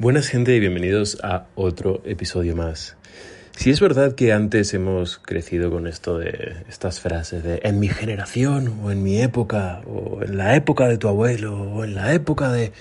Buenas gente y bienvenidos a otro episodio más. Si es verdad que antes hemos crecido con esto de estas frases de en mi generación o en mi época o en la época de tu abuelo o en la época de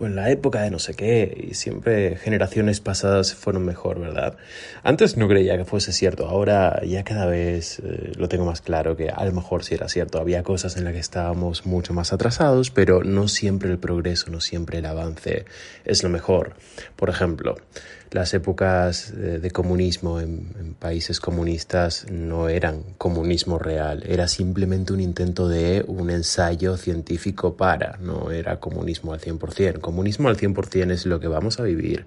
o en la época de no sé qué y siempre generaciones pasadas fueron mejor, ¿verdad? Antes no creía que fuese cierto, ahora ya cada vez eh, lo tengo más claro que a lo mejor sí era cierto, había cosas en las que estábamos mucho más atrasados, pero no siempre el progreso, no siempre el avance es lo mejor. Por ejemplo, las épocas de, comunismo en, países comunistas no eran comunismo real, era simplemente un intento de un ensayo científico para, no era comunismo al 100%. Comunismo al 100% es lo que vamos a vivir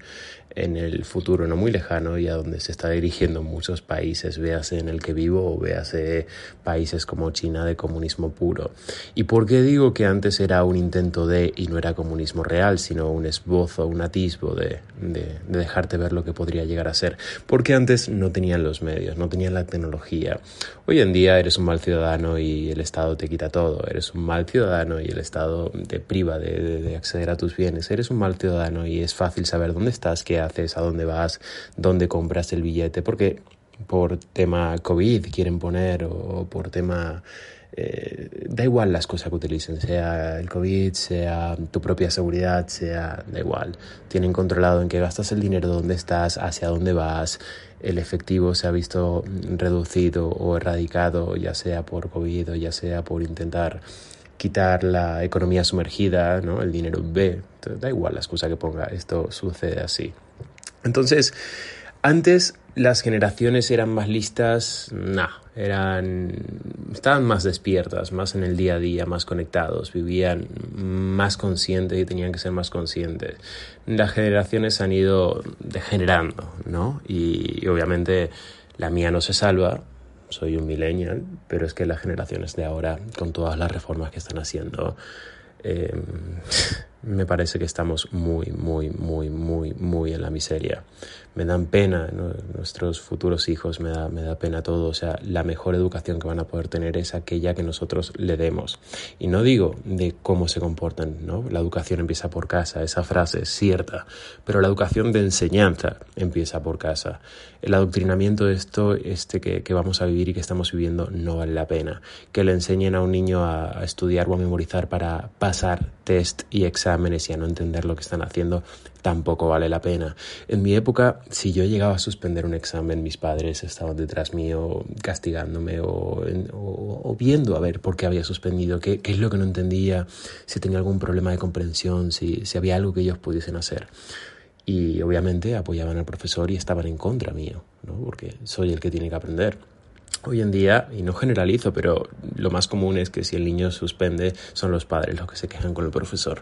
en el futuro no muy lejano y a donde se está dirigiendo muchos países, véase en el que vivo o véase países como China de comunismo puro. ¿Y por qué digo que antes era un intento de y no era comunismo real, sino un esbozo, un atisbo de, de, de dejarte ver lo que podría llegar a ser? Porque antes no tenían los medios, no tenían la tecnología. Hoy en día eres un mal ciudadano y el Estado te quita todo, eres un mal ciudadano y el Estado te priva de, de acceder a tus bienes, eres un mal ciudadano y es fácil saber dónde estás, qué haces, a dónde vas, dónde compras el billete, porque por tema COVID quieren poner o por tema... Eh, da igual las cosas que utilicen, sea el COVID, sea tu propia seguridad, sea, da igual. Tienen controlado en qué gastas el dinero, dónde estás, hacia dónde vas. El efectivo se ha visto reducido o erradicado, ya sea por COVID o ya sea por intentar quitar la economía sumergida, ¿no? el dinero B. Da igual la excusa que ponga, esto sucede así. Entonces, antes las generaciones eran más listas, no, eran estaban más despiertas, más en el día a día, más conectados, vivían más conscientes y tenían que ser más conscientes. Las generaciones han ido degenerando, ¿no? Y, obviamente la mía no se salva, soy un millennial, pero es que las generaciones de ahora, con todas las reformas que están haciendo, eh, me parece que estamos muy, muy, muy, muy, muy en la miseria. Me dan pena nuestros futuros hijos, me da, me da pena todo. O sea, la mejor educación que van a poder tener es aquella que nosotros le demos. Y no digo de cómo se comportan, ¿no? La educación empieza por casa, esa frase es cierta, pero la educación de enseñanza empieza por casa. El adoctrinamiento de esto este que, que vamos a vivir y que estamos viviendo no vale la pena. Que le enseñen a un niño a, a estudiar o a memorizar para pasar test y examen y a no entender lo que están haciendo, tampoco vale la pena. En mi época, si yo llegaba a suspender un examen, mis padres estaban detrás mío castigándome o, viendo a ver por qué había suspendido, qué, es lo que no entendía, si tenía algún problema de comprensión, si, si había algo que ellos pudiesen hacer. Y obviamente apoyaban al profesor y estaban en contra mío, ¿no? porque soy el que tiene que aprender. Hoy en día, y no generalizo, pero lo más común es que si el niño suspende, son los padres los que se quejan con el profesor.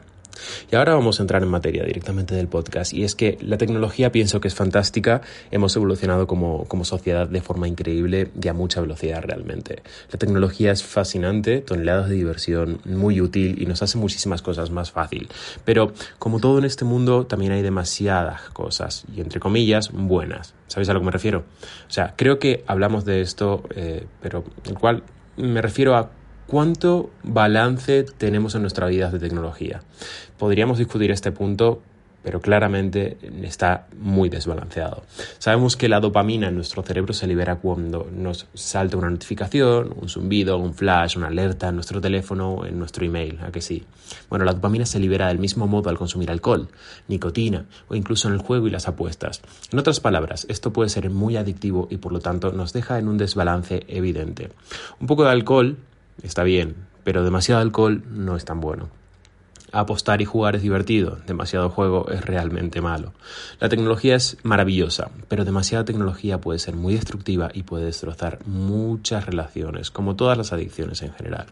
Y ahora vamos a entrar en materia directamente del podcast. Y es que la tecnología pienso que es fantástica. Hemos evolucionado como, como sociedad de forma increíble y a mucha velocidad realmente. La tecnología es fascinante, toneladas de diversión, muy útil y nos hace muchísimas cosas más fácil. Pero como todo en este mundo, también hay demasiadas cosas, y entre comillas, buenas. ¿Sabéis a lo que me refiero? O sea, creo que hablamos de esto, eh, pero el cual me refiero a ¿Cuánto balance tenemos en nuestra vida de tecnología? Podríamos discutir este punto, pero claramente está muy desbalanceado. Sabemos que la dopamina en nuestro cerebro se libera cuando nos salta una notificación, un zumbido, un flash, una alerta en nuestro teléfono en nuestro email, ¿a que sí? Bueno, la dopamina se libera del mismo modo al consumir alcohol, nicotina o incluso en el juego y las apuestas. En otras palabras, esto puede ser muy adictivo y por lo tanto nos deja en un desbalance evidente. Un poco de alcohol está bien, pero demasiado alcohol no es tan bueno. Apostar y jugar es divertido, demasiado juego es realmente malo. La tecnología es maravillosa, pero demasiada tecnología puede ser muy destructiva y puede destrozar muchas relaciones, como todas las adicciones en general.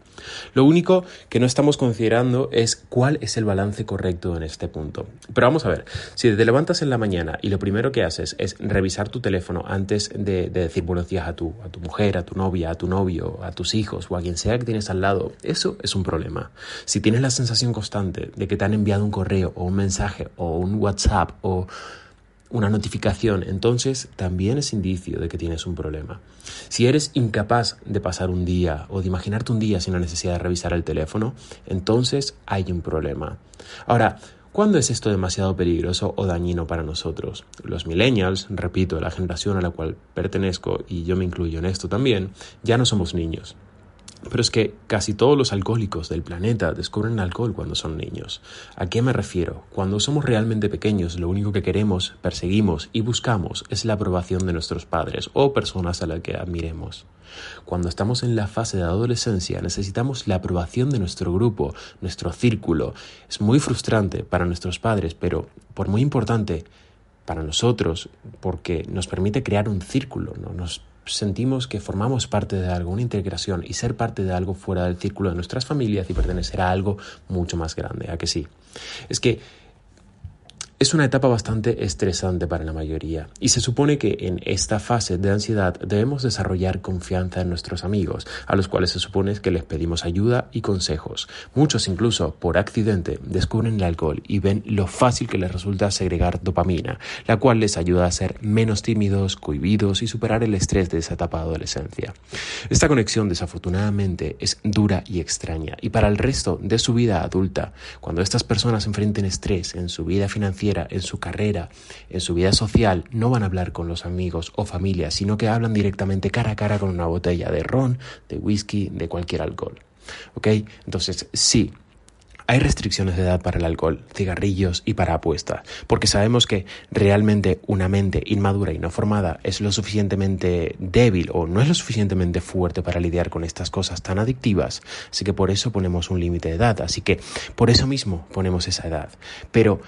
Lo único que no estamos considerando es cuál es el balance correcto en este punto. Pero vamos a ver, si te levantas en la mañana y lo primero que haces es revisar tu teléfono antes de, decir buenos días a tu, a tu mujer, a tu novia, a tu novio, a tus hijos o a quien sea que tienes al lado, eso es un problema. Si tienes la sensación constante de que te han enviado un correo o un mensaje o un WhatsApp o una notificación, entonces también es indicio de que tienes un problema. Si eres incapaz de pasar un día o de imaginarte un día sin la necesidad de revisar el teléfono, entonces hay un problema. Ahora, ¿Cuándo es esto demasiado peligroso o dañino para nosotros? Los millennials, repito, la generación a la cual pertenezco y yo me incluyo en esto también, ya no somos niños. Pero es que casi todos los alcohólicos del planeta descubren alcohol cuando son niños. ¿A qué me refiero? Cuando somos realmente pequeños, lo único que queremos, perseguimos y buscamos es la aprobación de nuestros padres o personas a las que admiremos. Cuando estamos en la fase de adolescencia necesitamos la aprobación de nuestro grupo, nuestro círculo. Es muy frustrante para nuestros padres, pero por muy importante para nosotros, porque nos permite crear un círculo, ¿no? nos sentimos que formamos parte de algo, una integración y ser parte de algo fuera del círculo de nuestras familias y pertenecer a algo mucho más grande, ¿a que sí? Es que es una etapa bastante estresante para la mayoría y se supone que en esta fase de ansiedad debemos desarrollar confianza en nuestros amigos, a los cuales se supone que les pedimos ayuda y consejos. Muchos incluso por accidente descubren el alcohol y ven lo fácil que les resulta segregar dopamina, la cual les ayuda a ser menos tímidos, cohibidos y superar el estrés de esa etapa de adolescencia. Esta conexión desafortunadamente es dura y extraña y para el resto de su vida adulta, cuando estas personas enfrenten estrés en su vida financiera, en su carrera, en su vida social, no van a hablar con los amigos o familia, sino que hablan directamente cara a cara con una botella de ron, de whisky, de cualquier alcohol. ¿Ok? Entonces, sí, hay restricciones de edad para el alcohol, cigarrillos y para apuestas, porque sabemos que realmente una mente inmadura y no formada es lo suficientemente débil o no es lo suficientemente fuerte para lidiar con estas cosas tan adictivas, así que por eso ponemos un límite de edad, así que por eso mismo ponemos esa edad. Pero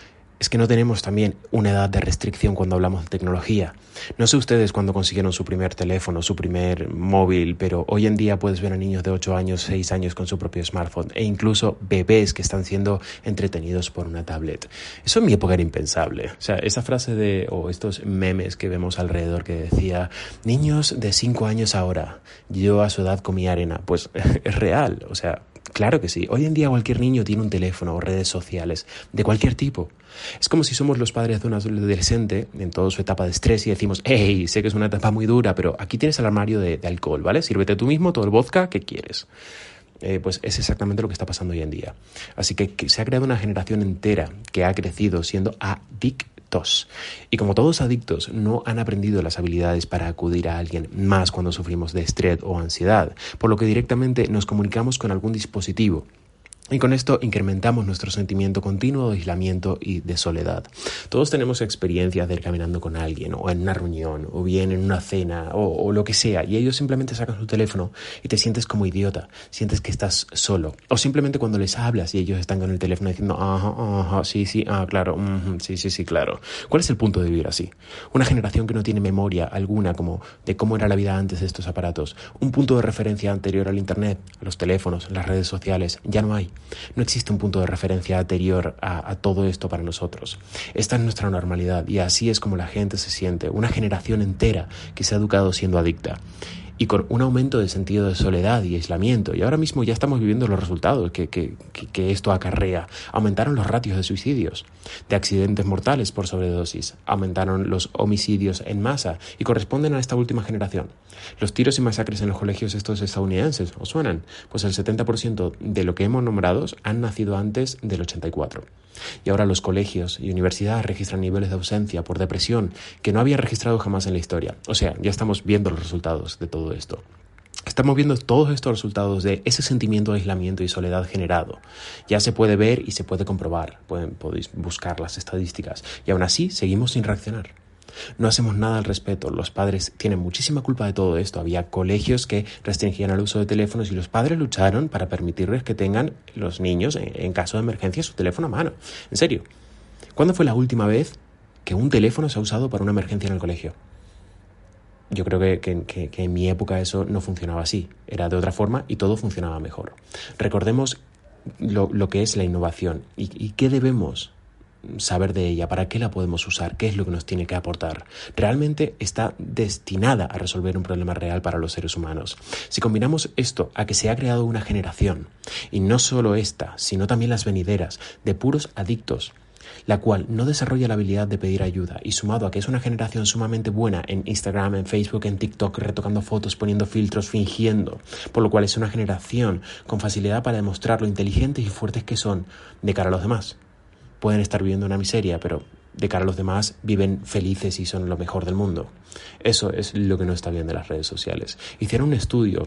es que no tenemos también una edad de restricción cuando hablamos de tecnología. No sé ustedes cuando consiguieron su primer teléfono, su primer móvil, pero hoy en día puedes ver a niños de 8 años, 6 años con su propio smartphone e incluso bebés que están siendo entretenidos por una tablet. Eso en mi época era impensable. O sea, esa frase de, o estos memes que vemos alrededor que decía, niños de 5 años ahora, yo a su edad comía arena, pues es real. O sea, Claro que sí. Hoy en día cualquier niño tiene un teléfono o redes sociales de cualquier tipo. Es como si somos los padres de un adolescente en toda su etapa de estrés y decimos, hey, sé que es una etapa muy dura, pero aquí tienes el armario de, alcohol, ¿vale? Sírvete tú mismo todo el vodka que quieres. Eh, pues es exactamente lo que está pasando hoy en día. Así que, que se ha creado una generación entera que ha crecido siendo adicta y como todos adictos, no han aprendido las habilidades para acudir a alguien más cuando sufrimos de estrés o ansiedad, por lo que directamente nos comunicamos con algún dispositivo y con esto incrementamos nuestro sentimiento continuo de aislamiento y de soledad. Todos tenemos experiencias de ir caminando con alguien, o en una reunión, o bien en una cena, o, lo que sea, y ellos simplemente sacan su teléfono y te sientes como idiota, sientes que estás solo. O simplemente cuando les hablas y ellos están con el teléfono diciendo, ajá, ajá, sí, sí, ah, claro, sí, sí, sí, claro. ¿Cuál es el punto de vivir así? Una generación que no tiene memoria alguna como de cómo era la vida antes de estos aparatos, un punto de referencia anterior al Internet, a los teléfonos, las redes sociales, ya no hay. No existe un punto de referencia anterior a, todo esto para nosotros. Esta es nuestra normalidad y así es como la gente se siente, una generación entera que se ha educado siendo adicta y con un aumento del sentido de soledad y aislamiento. Y ahora mismo ya estamos viviendo los resultados que, que, que, esto acarrea. Aumentaron los ratios de suicidios, de accidentes mortales por sobredosis, aumentaron los homicidios en masa y corresponden a esta última generación. Los tiros y masacres en los colegios estos estadounidenses, ¿os suenan? Pues el 70% de lo que hemos nombrado han nacido antes del 84. Y ahora los colegios y universidades registran niveles de ausencia por depresión que no había registrado jamás en la historia. O sea, ya estamos viendo los resultados de esto. Estamos viendo todos estos resultados de ese sentimiento de aislamiento y soledad generado. Ya se puede ver y se puede comprobar. Pueden, podéis buscar las estadísticas. Y aún así seguimos sin reaccionar. No hacemos nada al respecto. Los padres tienen muchísima culpa de todo esto. Había colegios que restringían el uso de teléfonos y los padres lucharon para permitirles que tengan los niños, en caso de emergencia, su teléfono a mano. En serio. ¿Cuándo fue la última vez que un teléfono se ha usado para una emergencia en el colegio? Yo creo que, en mi época eso no funcionaba así. Era de otra forma y todo funcionaba mejor. Recordemos lo, que es la innovación y qué debemos saber de ella, para qué la podemos usar, qué es lo que nos tiene que aportar. Realmente está destinada a resolver un problema real para los seres humanos. Si combinamos esto a que se ha creado una generación, y no solo esta, sino también las venideras, de puros adictos, la cual no desarrolla la habilidad de pedir ayuda y sumado a que es una generación sumamente buena en Instagram, en Facebook, en TikTok, retocando fotos, poniendo filtros, fingiendo, por lo cual es una generación con facilidad para demostrar lo inteligentes y fuertes que son de cara a los demás pueden estar viviendo una miseria, pero de cara a los demás viven felices y son lo mejor del mundo. Eso es lo que no está bien de las redes sociales. Hicieron un estudio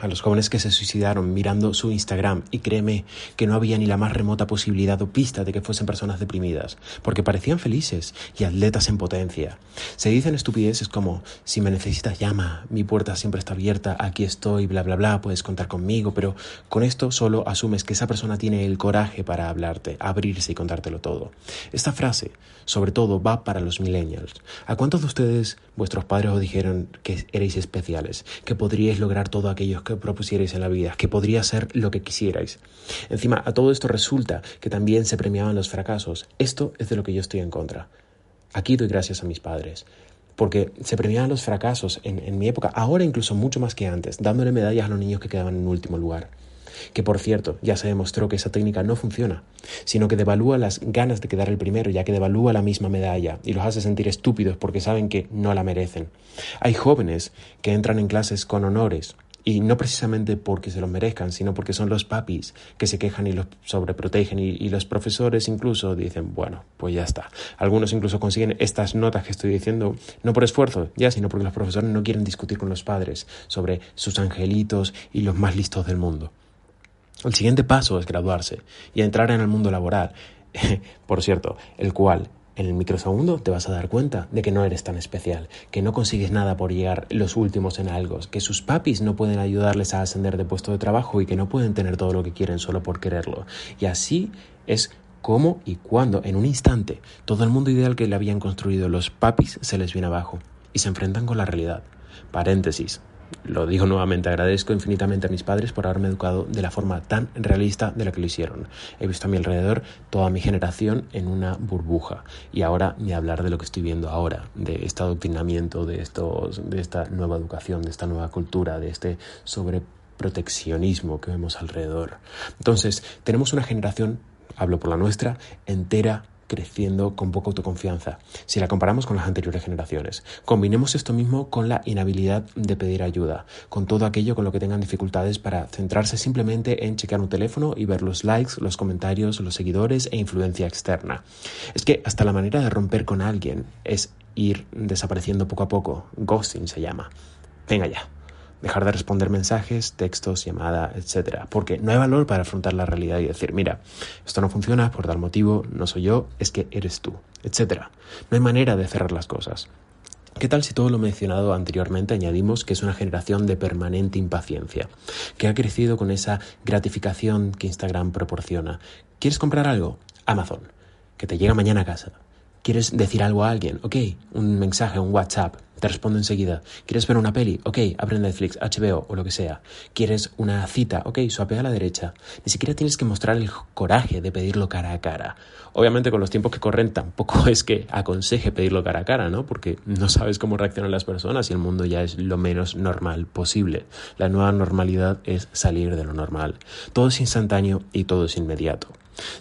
a los jóvenes que se suicidaron mirando su Instagram y créeme que no había ni la más remota posibilidad o pista de que fuesen personas deprimidas, porque parecían felices y atletas en potencia. Se dicen estupideces como si me necesitas llama, mi puerta siempre está abierta, aquí estoy, bla bla bla, puedes contar conmigo, pero con esto solo asumes que esa persona tiene el coraje para hablarte, abrirse y contártelo todo. Esta frase, sobre todo, va para los millennials. ¿A cuántos de ustedes vuestros padres os dijeron que erais especiales, que podríais lograr todo aquello que que propusierais en la vida, que podría ser lo que quisierais. Encima, a todo esto resulta que también se premiaban los fracasos. Esto es de lo que yo estoy en contra. Aquí doy gracias a mis padres porque se premiaban los fracasos en, en, mi época, ahora incluso mucho más que antes, dándole medallas a los niños que quedaban en último lugar. Que por cierto, ya se demostró que esa técnica no funciona, sino que devalúa las ganas de quedar el primero, ya que devalúa la misma medalla y los hace sentir estúpidos porque saben que no la merecen. Hay jóvenes que entran en clases con honores y no precisamente porque se los merezcan, sino porque son los papis que se quejan y los sobreprotegen y, los profesores incluso dicen, bueno, pues ya está. Algunos incluso consiguen estas notas que estoy diciendo, no por esfuerzo, ya, sino porque los profesores no quieren discutir con los padres sobre sus angelitos y los más listos del mundo. El siguiente paso es graduarse y entrar en el mundo laboral, por cierto, el cual en el microsegundo te vas a dar cuenta de que no eres tan especial, que no consigues nada por llegar los últimos en algo, que sus papis no pueden ayudarles a ascender de puesto de trabajo y que no pueden tener todo lo que quieren solo por quererlo. Y así es como y cuando, en un instante, todo el mundo ideal que le habían construido los papis se les viene abajo y se enfrentan con la realidad. Paréntesis lo digo nuevamente, agradezco infinitamente a mis padres por haberme educado de la forma tan realista de la que lo hicieron. He visto a mi alrededor toda mi generación en una burbuja y ahora ni hablar de lo que estoy viendo ahora, de este adoctrinamiento, de, estos, de esta nueva educación, de esta nueva cultura, de este sobreproteccionismo que vemos alrededor. Entonces, tenemos una generación, hablo por la nuestra, entera creciendo con poca autoconfianza, si la comparamos con las anteriores generaciones. Combinemos esto mismo con la inhabilidad de pedir ayuda, con todo aquello con lo que tengan dificultades para centrarse simplemente en checar un teléfono y ver los likes, los comentarios, los seguidores e influencia externa. Es que hasta la manera de romper con alguien es ir desapareciendo poco a poco. Ghosting se llama. Venga ya dejar de responder mensajes, textos, llamada, etc. Porque no hay valor para afrontar la realidad y decir, mira, esto no funciona por tal motivo, no soy yo, es que eres tú, etc. No hay manera de cerrar las cosas. ¿Qué tal si todo lo mencionado anteriormente añadimos que es una generación de permanente impaciencia, que ha crecido con esa gratificación que Instagram proporciona? ¿Quieres comprar algo? Amazon, que te llega mañana a casa. ¿Quieres decir algo a alguien? Ok, un mensaje, un WhatsApp, te respondo enseguida. ¿Quieres ver una peli? Ok, abre Netflix, HBO o lo que sea. ¿Quieres una cita? Ok, suapea a la derecha. Ni siquiera tienes que mostrar el coraje de pedirlo cara a cara. Obviamente con los tiempos que corren tampoco es que aconseje pedirlo cara a cara, ¿no? Porque no sabes cómo reaccionan las personas y el mundo ya es lo menos normal posible. La nueva normalidad es salir de lo normal. Todo es instantáneo y todo es inmediato.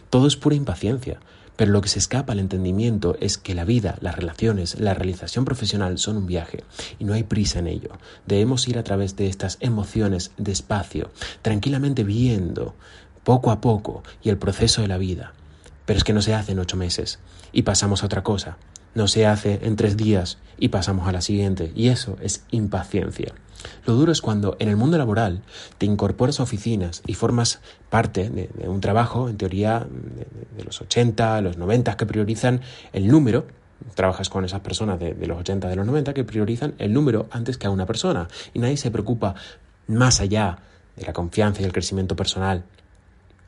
Todo es pura impaciencia. Pero lo que se escapa al entendimiento es que la vida, las relaciones, la realización profesional son un viaje y no hay prisa en ello. Debemos ir a través de estas emociones despacio, tranquilamente viendo poco a poco y el proceso de la vida. Pero es que no se hace en ocho meses y pasamos a otra cosa. No se hace en tres días y pasamos a la siguiente. Y eso es impaciencia. Lo duro es cuando en el mundo laboral te incorporas a oficinas y formas parte de, un trabajo, en teoría, de, los 80, los 90, que priorizan el número, trabajas con esas personas de, de, los 80, de los 90 que priorizan el número antes que a una persona y nadie se preocupa más allá de la confianza y el crecimiento personal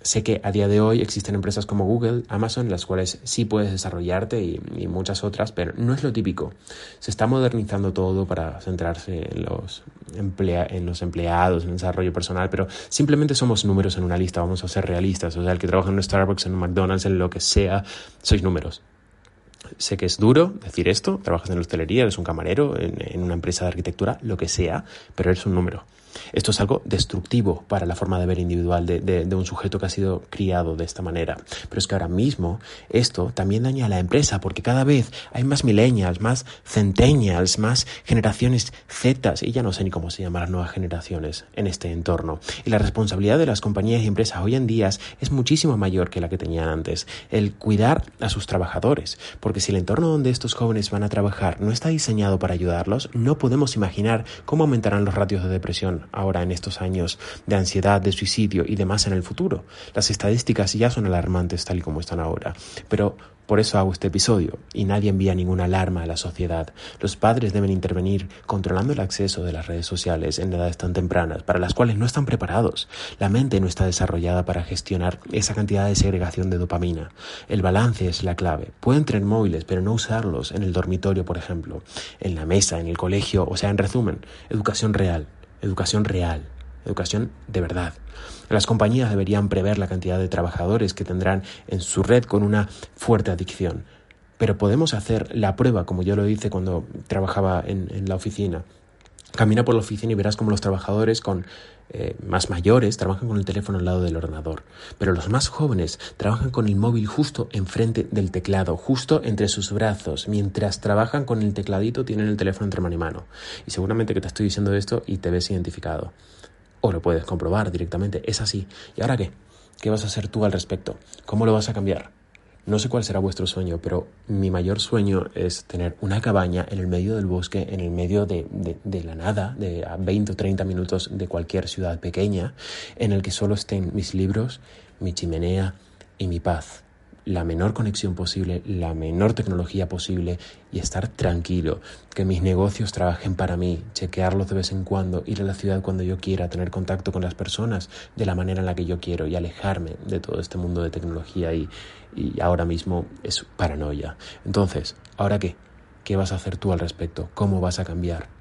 Sé que a día de hoy existen empresas como Google, Amazon, las cuales sí puedes desarrollarte y, muchas otras, pero no es lo típico. Se está modernizando todo para centrarse en los, en los empleados, en el desarrollo personal, pero simplemente somos números en una lista, vamos a ser realistas. O sea, el que trabaja en un Starbucks, en un McDonald's, en lo que sea, sois números. Sé que es duro decir esto, trabajas en la hostelería, eres un camarero, en, una empresa de arquitectura, lo que sea, pero eres un número. Esto es algo destructivo para la forma de ver individual de, un sujeto que ha sido criado de esta manera. Pero es que ahora mismo esto también daña a la empresa porque cada vez hay más millennials, más centennials, más generaciones Z, y ya no sé ni cómo se llaman las nuevas generaciones en este entorno. Y la responsabilidad de las compañías y empresas hoy en día es muchísimo mayor que la que tenían antes. El cuidar a sus trabajadores. Porque si el entorno donde estos jóvenes van a trabajar no está diseñado para ayudarlos, no podemos imaginar cómo aumentarán los ratios de depresión ahora en estos años de ansiedad, de suicidio y demás en el futuro. Las estadísticas ya son alarmantes tal y como están ahora, pero por eso hago este episodio y nadie envía ninguna alarma a la sociedad. Los padres deben intervenir controlando el acceso de las redes sociales en edades tan tempranas para las cuales no están preparados. La mente no está desarrollada para gestionar esa cantidad de segregación de dopamina. El balance es la clave. Pueden tener móviles, pero no usarlos en el dormitorio, por ejemplo, en la mesa, en el colegio, o sea, en resumen, educación real educación real, educación de verdad. Las compañías deberían prever la cantidad de trabajadores que tendrán en su red con una fuerte adicción. Pero podemos hacer la prueba, como yo lo hice cuando trabajaba en, la oficina. Camina por la oficina y verás cómo los trabajadores con eh, más mayores trabajan con el teléfono al lado del ordenador, pero los más jóvenes trabajan con el móvil justo enfrente del teclado, justo entre sus brazos. Mientras trabajan con el tecladito tienen el teléfono entre mano y mano. Y seguramente que te estoy diciendo esto y te ves identificado. O lo puedes comprobar directamente. Es así. ¿Y ahora qué? ¿Qué vas a hacer tú al respecto? ¿Cómo lo vas a cambiar? No sé cuál será vuestro sueño, pero mi mayor sueño es tener una cabaña en el medio del bosque, en el medio de, la nada, de a 20 o 30 minutos de cualquier ciudad pequeña, en el que solo estén mis libros, mi chimenea y mi paz la menor conexión posible, la menor tecnología posible y estar tranquilo, que mis negocios trabajen para mí, chequearlos de vez en cuando, ir a la ciudad cuando yo quiera, tener contacto con las personas de la manera en la que yo quiero y alejarme de todo este mundo de tecnología y, y ahora mismo es paranoia. Entonces, ¿ahora qué? ¿Qué vas a hacer tú al respecto? ¿Cómo vas a cambiar?